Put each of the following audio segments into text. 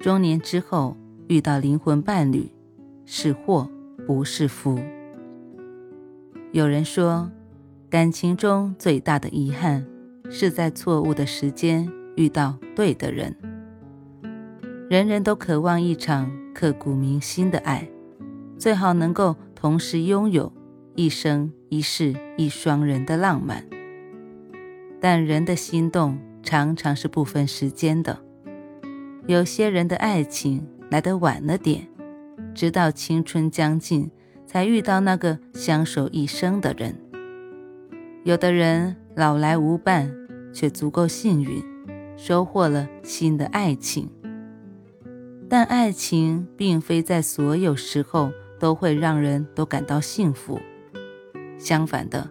中年之后遇到灵魂伴侣，是祸不是福。有人说，感情中最大的遗憾，是在错误的时间遇到对的人。人人都渴望一场刻骨铭心的爱，最好能够同时拥有一生一世一双人的浪漫。但人的心动常常是不分时间的。有些人的爱情来得晚了点，直到青春将近才遇到那个相守一生的人。有的人老来无伴，却足够幸运，收获了新的爱情。但爱情并非在所有时候都会让人都感到幸福，相反的，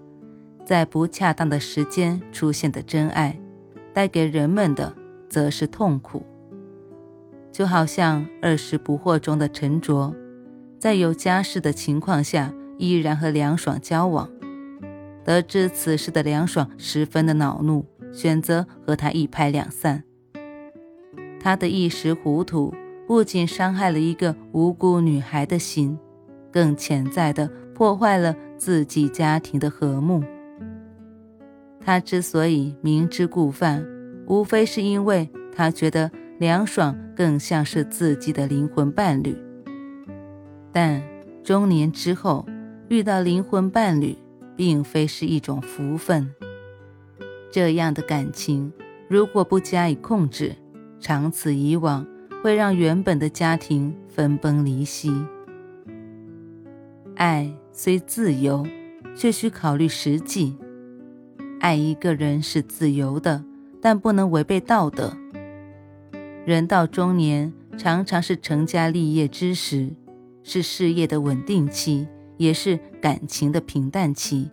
在不恰当的时间出现的真爱，带给人们的则是痛苦。就好像二十不惑中的陈卓，在有家室的情况下，依然和梁爽交往。得知此事的梁爽十分的恼怒，选择和他一拍两散。他的一时糊涂，不仅伤害了一个无辜女孩的心，更潜在的破坏了自己家庭的和睦。他之所以明知故犯，无非是因为他觉得。凉爽更像是自己的灵魂伴侣，但中年之后遇到灵魂伴侣，并非是一种福分。这样的感情如果不加以控制，长此以往会让原本的家庭分崩离析。爱虽自由，却需考虑实际。爱一个人是自由的，但不能违背道德。人到中年，常常是成家立业之时，是事业的稳定期，也是感情的平淡期。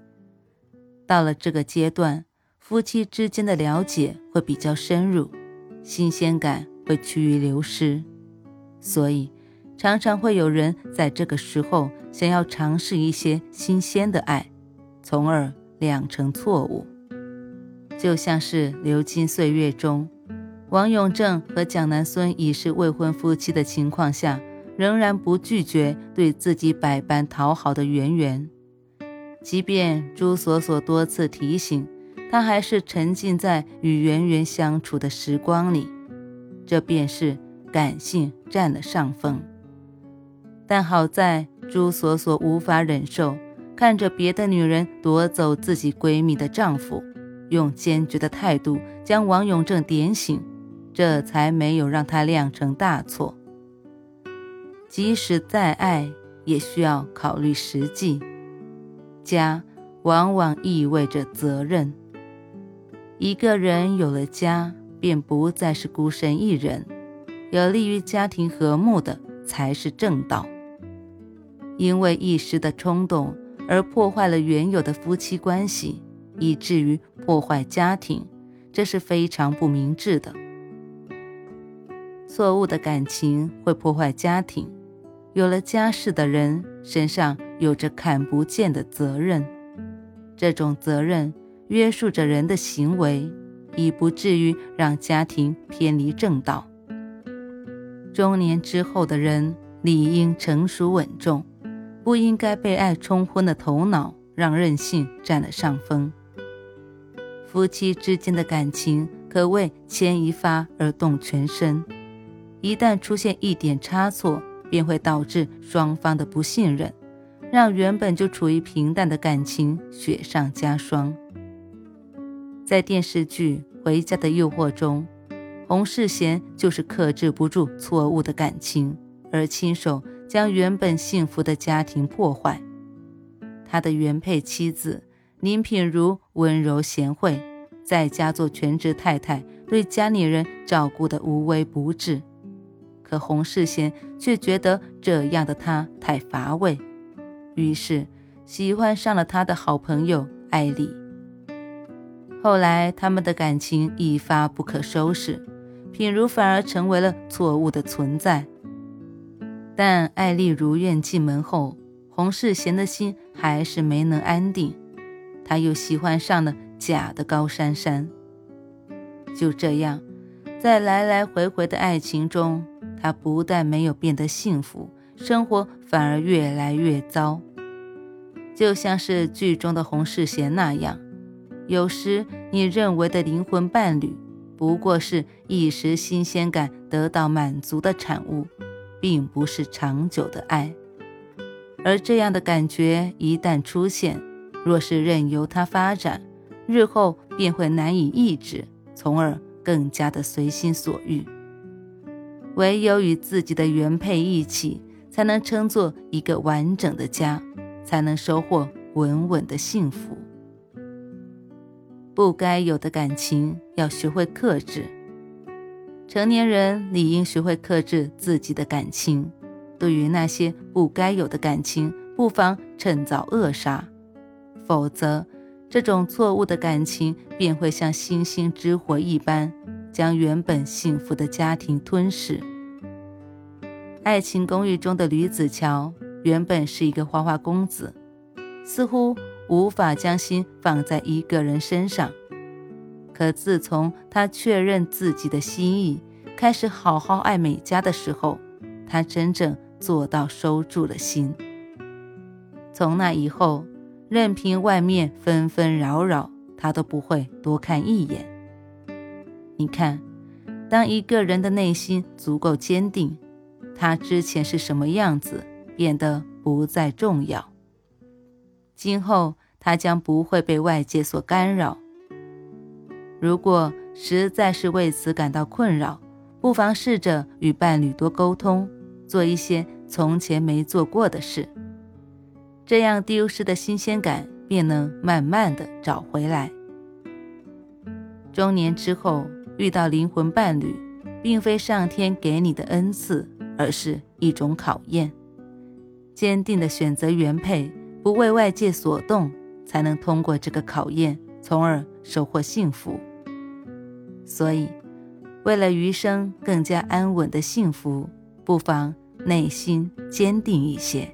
到了这个阶段，夫妻之间的了解会比较深入，新鲜感会趋于流失，所以常常会有人在这个时候想要尝试一些新鲜的爱，从而酿成错误。就像是流金岁月中。王永正和蒋南孙已是未婚夫妻的情况下，仍然不拒绝对自己百般讨好的圆圆。即便朱锁锁多次提醒，他还是沉浸在与圆圆相处的时光里，这便是感性占了上风。但好在朱锁锁无法忍受看着别的女人夺走自己闺蜜的丈夫，用坚决的态度将王永正点醒。这才没有让他酿成大错。即使再爱，也需要考虑实际。家往往意味着责任。一个人有了家，便不再是孤身一人。有利于家庭和睦的才是正道。因为一时的冲动而破坏了原有的夫妻关系，以至于破坏家庭，这是非常不明智的。错误的感情会破坏家庭，有了家室的人身上有着看不见的责任，这种责任约束着人的行为，已不至于让家庭偏离正道。中年之后的人理应成熟稳重，不应该被爱冲昏了头脑，让任性占了上风。夫妻之间的感情可谓牵一发而动全身。一旦出现一点差错，便会导致双方的不信任，让原本就处于平淡的感情雪上加霜。在电视剧《回家的诱惑》中，洪世贤就是克制不住错误的感情，而亲手将原本幸福的家庭破坏。他的原配妻子林品如温柔贤惠，在家做全职太太，对家里人照顾得无微不至。可洪世贤却觉得这样的他太乏味，于是喜欢上了他的好朋友艾丽。后来他们的感情一发不可收拾，品如反而成为了错误的存在。但艾丽如愿进门后，洪世贤的心还是没能安定，他又喜欢上了假的高珊珊。就这样，在来来回回的爱情中，他不但没有变得幸福，生活反而越来越糟。就像是剧中的洪世贤那样，有时你认为的灵魂伴侣，不过是一时新鲜感得到满足的产物。并不是长久的爱，而这样的感觉一旦出现，若是任由它发展，日后便会难以抑制，从而更加的随心所欲。唯有与自己的原配一起，才能称作一个完整的家，才能收获稳稳的幸福。不该有的感情，要学会克制。成年人理应学会克制自己的感情，对于那些不该有的感情，不妨趁早扼杀，否则，这种错误的感情便会像星星之火一般，将原本幸福的家庭吞噬。爱情公寓中的吕子乔原本是一个花花公子，似乎无法将心放在一个人身上。可自从他确认自己的心意，开始好好爱美嘉的时候，他真正做到收住了心。从那以后，任凭外面纷纷扰扰，他都不会多看一眼。你看，当一个人的内心足够坚定，他之前是什么样子变得不再重要。今后他将不会被外界所干扰。如果实在是为此感到困扰，不妨试着与伴侣多沟通，做一些从前没做过的事，这样丢失的新鲜感便能慢慢的找回来。中年之后遇到灵魂伴侣，并非上天给你的恩赐，而是一种考验。坚定的选择原配，不为外界所动，才能通过这个考验，从而收获幸福。所以，为了余生更加安稳的幸福，不妨内心坚定一些。